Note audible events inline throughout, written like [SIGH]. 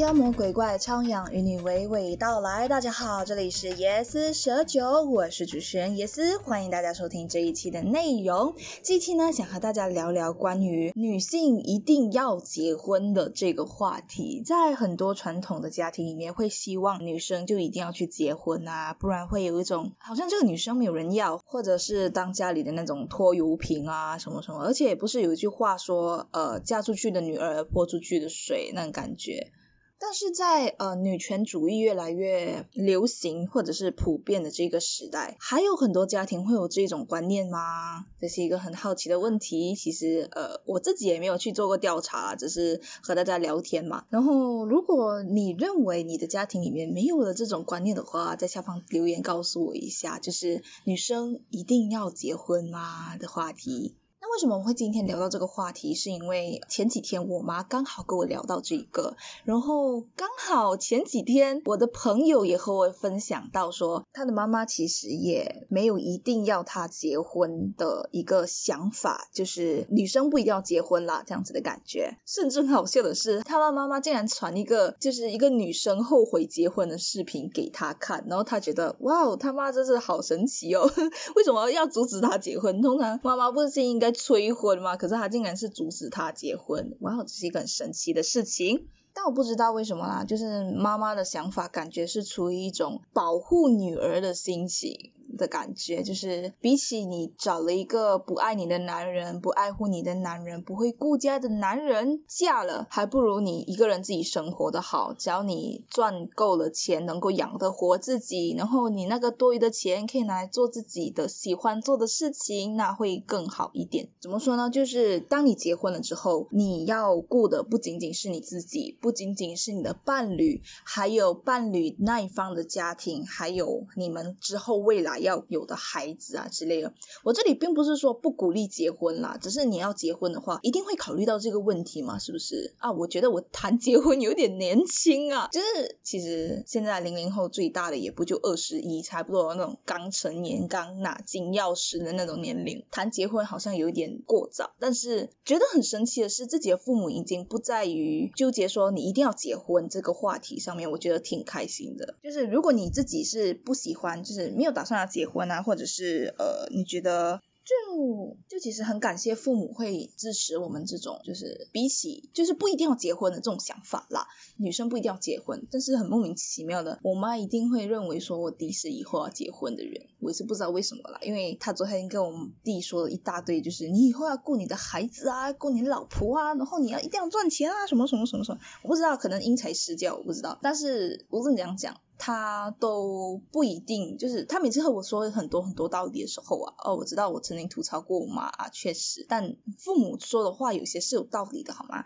妖魔鬼怪徜徉与你娓娓道来。大家好，这里是耶斯蛇酒，我是主持人耶斯，欢迎大家收听这一期的内容。这期呢，想和大家聊聊关于女性一定要结婚的这个话题。在很多传统的家庭里面，会希望女生就一定要去结婚啊，不然会有一种好像这个女生没有人要，或者是当家里的那种拖油瓶啊什么什么。而且不是有一句话说，呃，嫁出去的女儿泼出去的水那种感觉。但是在呃女权主义越来越流行或者是普遍的这个时代，还有很多家庭会有这种观念吗？这是一个很好奇的问题。其实呃我自己也没有去做过调查，只是和大家聊天嘛。然后如果你认为你的家庭里面没有了这种观念的话，在下方留言告诉我一下，就是女生一定要结婚吗的话题。那为什么我会今天聊到这个话题？是因为前几天我妈刚好跟我聊到这个，然后刚好前几天我的朋友也和我分享到说，他的妈妈其实也没有一定要他结婚的一个想法，就是女生不一定要结婚啦这样子的感觉。甚至很好笑的是，他的妈妈竟然传一个就是一个女生后悔结婚的视频给他看，然后他觉得哇哦，他妈真是好神奇哦，[LAUGHS] 为什么要阻止他结婚？通常妈妈不是应该。催婚嘛？可是他竟然是阻止他结婚，哇，这是一个很神奇的事情。但我不知道为什么啦，就是妈妈的想法感觉是出于一种保护女儿的心情。的感觉就是，比起你找了一个不爱你的男人、不爱护你的男人、不会顾家的男人嫁了，还不如你一个人自己生活的好。只要你赚够了钱，能够养得活自己，然后你那个多余的钱可以拿来做自己的喜欢做的事情，那会更好一点。怎么说呢？就是当你结婚了之后，你要顾的不仅仅是你自己，不仅仅是你的伴侣，还有伴侣那一方的家庭，还有你们之后未来。要有的孩子啊之类的，我这里并不是说不鼓励结婚啦，只是你要结婚的话，一定会考虑到这个问题嘛，是不是啊？我觉得我谈结婚有点年轻啊，就是其实现在零零后最大的也不就二十一，差不多那种刚成年、刚拿金钥匙的那种年龄，谈结婚好像有点过早。但是觉得很神奇的是，自己的父母已经不在于纠结说你一定要结婚这个话题上面，我觉得挺开心的。就是如果你自己是不喜欢，就是没有打算要。结婚啊，或者是呃，你觉得就就其实很感谢父母会支持我们这种，就是比起就是不一定要结婚的这种想法啦。女生不一定要结婚，但是很莫名其妙的，我妈一定会认为说我弟是以后要结婚的人，我也是不知道为什么啦。因为她昨天跟我们弟说了一大堆，就是你以后要顾你的孩子啊，顾你老婆啊，然后你要一定要赚钱啊，什么什么什么什么，我不知道，可能因材施教，我不知道。但是无论怎样讲。他都不一定，就是他每次和我说很多很多道理的时候啊，哦，我知道我曾经吐槽过我妈啊，确实，但父母说的话有些是有道理的，好吗？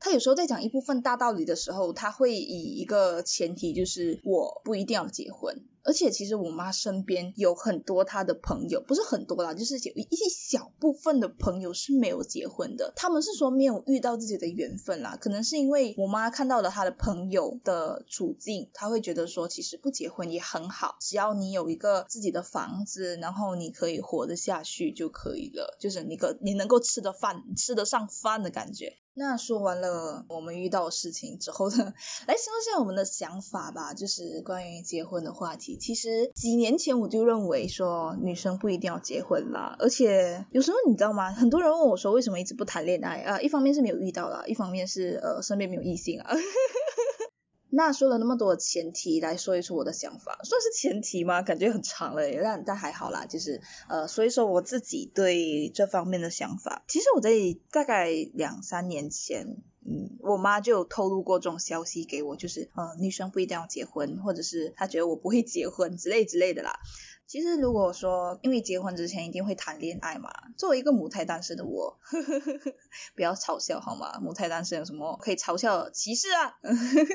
他有时候在讲一部分大道理的时候，他会以一个前提，就是我不一定要结婚。而且其实我妈身边有很多她的朋友，不是很多啦，就是有一小部分的朋友是没有结婚的。他们是说没有遇到自己的缘分啦，可能是因为我妈看到了她的朋友的处境，她会觉得说其实不结婚也很好，只要你有一个自己的房子，然后你可以活得下去就可以了，就是你可你能够吃得饭吃得上饭的感觉。那说完了我们遇到的事情之后呢，来说一下我们的想法吧，就是关于结婚的话题。其实几年前我就认为说女生不一定要结婚啦，而且有时候你知道吗？很多人问我说为什么一直不谈恋爱啊？一方面是没有遇到啦，一方面是呃身边没有异性啊。[LAUGHS] 那说了那么多前提来说一说我的想法，算是前提吗？感觉很长了，但但还好啦，就是呃所以说我自己对这方面的想法。其实我在大概两三年前，嗯，我妈就透露过这种消息给我，就是呃女生不一定要结婚，或者是她觉得我不会结婚之类之类的啦。其实如果说，因为结婚之前一定会谈恋爱嘛，作为一个母胎单身的我，呵呵呵不要嘲笑好吗？母胎单身有什么可以嘲笑歧视啊？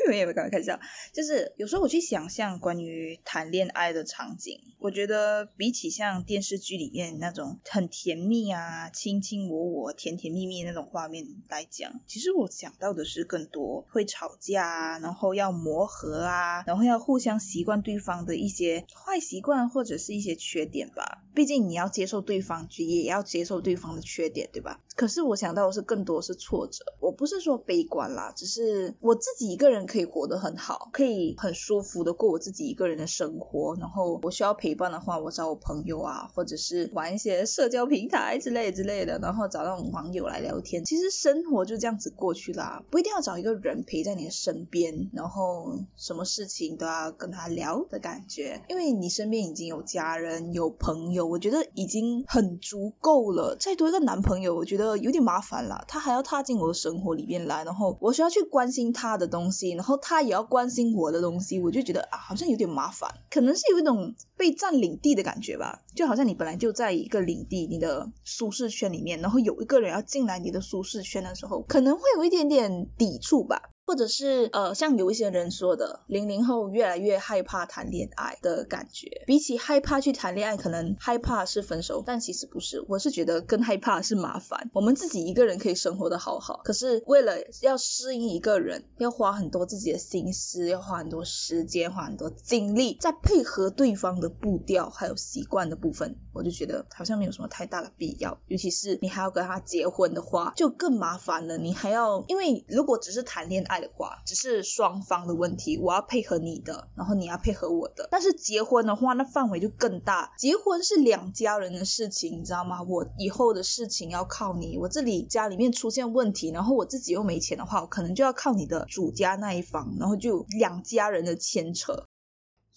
我 [LAUGHS] 也没有开玩笑，就是有时候我去想象关于谈恋爱的场景，我觉得比起像电视剧里面那种很甜蜜啊、卿卿我我、甜甜蜜蜜那种画面来讲，其实我想到的是更多会吵架啊，然后要磨合啊，然后要互相习惯对方的一些坏习惯或者是。是一些缺点吧，毕竟你要接受对方，也要接受对方的缺点，对吧？可是我想到的是更多是挫折。我不是说悲观啦，只是我自己一个人可以活得很好，可以很舒服的过我自己一个人的生活。然后我需要陪伴的话，我找我朋友啊，或者是玩一些社交平台之类之类的，然后找那种网友来聊天。其实生活就这样子过去啦，不一定要找一个人陪在你的身边，然后什么事情都要跟他聊的感觉，因为你身边已经有家人、有朋友，我觉得已经很足够了。再多一个男朋友，我觉得。有点麻烦了，他还要踏进我的生活里面来，然后我需要去关心他的东西，然后他也要关心我的东西，我就觉得啊，好像有点麻烦，可能是有一种被占领地的感觉吧，就好像你本来就在一个领地，你的舒适圈里面，然后有一个人要进来你的舒适圈的时候，可能会有一点点抵触吧。或者是呃，像有一些人说的，零零后越来越害怕谈恋爱的感觉。比起害怕去谈恋爱，可能害怕是分手，但其实不是。我是觉得更害怕是麻烦。我们自己一个人可以生活的好好，可是为了要适应一个人，要花很多自己的心思，要花很多时间，花很多精力，在配合对方的步调还有习惯的部分，我就觉得好像没有什么太大的必要。尤其是你还要跟他结婚的话，就更麻烦了。你还要，因为如果只是谈恋爱。爱的话，只是双方的问题，我要配合你的，然后你要配合我的。但是结婚的话，那范围就更大。结婚是两家人的事情，你知道吗？我以后的事情要靠你。我这里家里面出现问题，然后我自己又没钱的话，我可能就要靠你的主家那一方，然后就两家人的牵扯。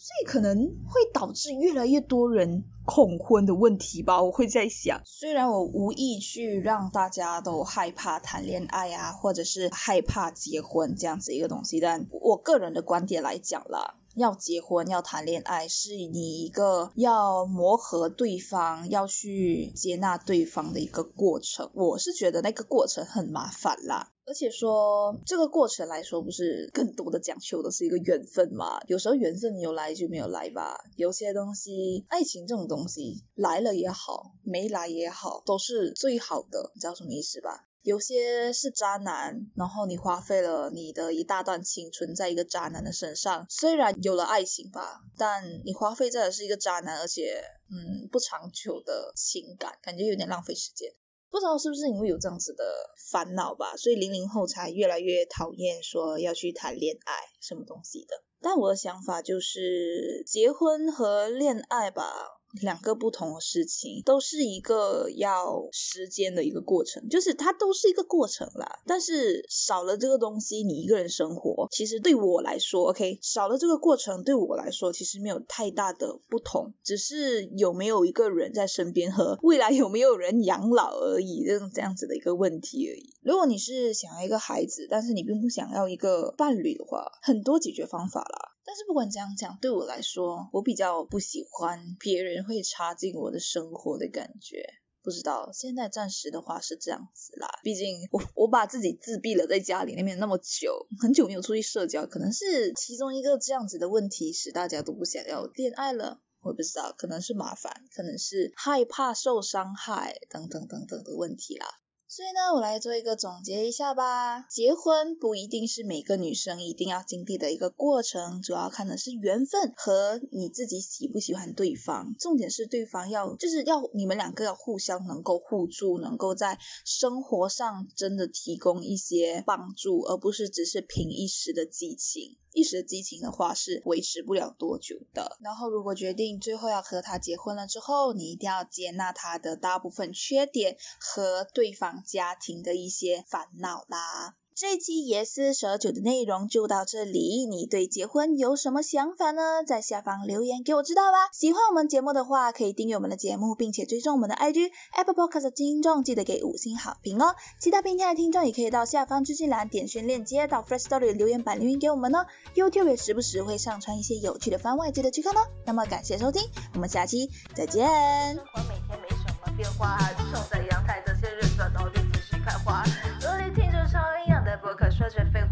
所以可能会导致越来越多人恐婚的问题吧。我会在想，虽然我无意去让大家都害怕谈恋爱啊，或者是害怕结婚这样子一个东西，但我个人的观点来讲啦，要结婚要谈恋爱是你一个要磨合对方，要去接纳对方的一个过程。我是觉得那个过程很麻烦啦。而且说这个过程来说，不是更多的讲求的是一个缘分嘛？有时候缘分有来就没有来吧。有些东西，爱情这种东西来了也好，没来也好，都是最好的。你知道什么意思吧？有些是渣男，然后你花费了你的一大段青春在一个渣男的身上，虽然有了爱情吧，但你花费在的是一个渣男，而且嗯不长久的情感，感觉有点浪费时间。不知道是不是因为有这样子的烦恼吧，所以零零后才越来越讨厌说要去谈恋爱什么东西的。但我的想法就是结婚和恋爱吧。两个不同的事情，都是一个要时间的一个过程，就是它都是一个过程啦。但是少了这个东西，你一个人生活，其实对我来说，OK，少了这个过程，对我来说其实没有太大的不同，只是有没有一个人在身边和未来有没有人养老而已，这种这样子的一个问题而已。如果你是想要一个孩子，但是你并不想要一个伴侣的话，很多解决方法啦。但是不管怎样讲，对我来说，我比较不喜欢别人会插进我的生活的感觉。不知道现在暂时的话是这样子啦，毕竟我我把自己自闭了在家里那边那么久，很久没有出去社交，可能是其中一个这样子的问题，使大家都不想要恋爱了。我不知道，可能是麻烦，可能是害怕受伤害等等等等的问题啦。所以呢，我来做一个总结一下吧。结婚不一定是每个女生一定要经历的一个过程，主要看的是缘分和你自己喜不喜欢对方。重点是对方要，就是要你们两个要互相能够互助，能够在生活上真的提供一些帮助，而不是只是凭一时的激情。一时的激情的话是维持不了多久的。然后如果决定最后要和他结婚了之后，你一定要接纳他的大部分缺点和对方家庭的一些烦恼啦。这一期耶斯蛇酒的内容就到这里，你对结婚有什么想法呢？在下方留言给我知道吧。喜欢我们节目的话，可以订阅我们的节目，并且追踪我们的 IG Apple Podcast 的听众，记得给五星好评哦。其他平台的听众也可以到下方资讯栏点选链接到 Fresh Story 的留言板留言给我们哦。YouTube 也时不时会上传一些有趣的番外，记得去看哦。那么感谢收听，我们下期再见。生活每天没什么变化，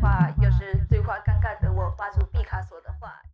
qua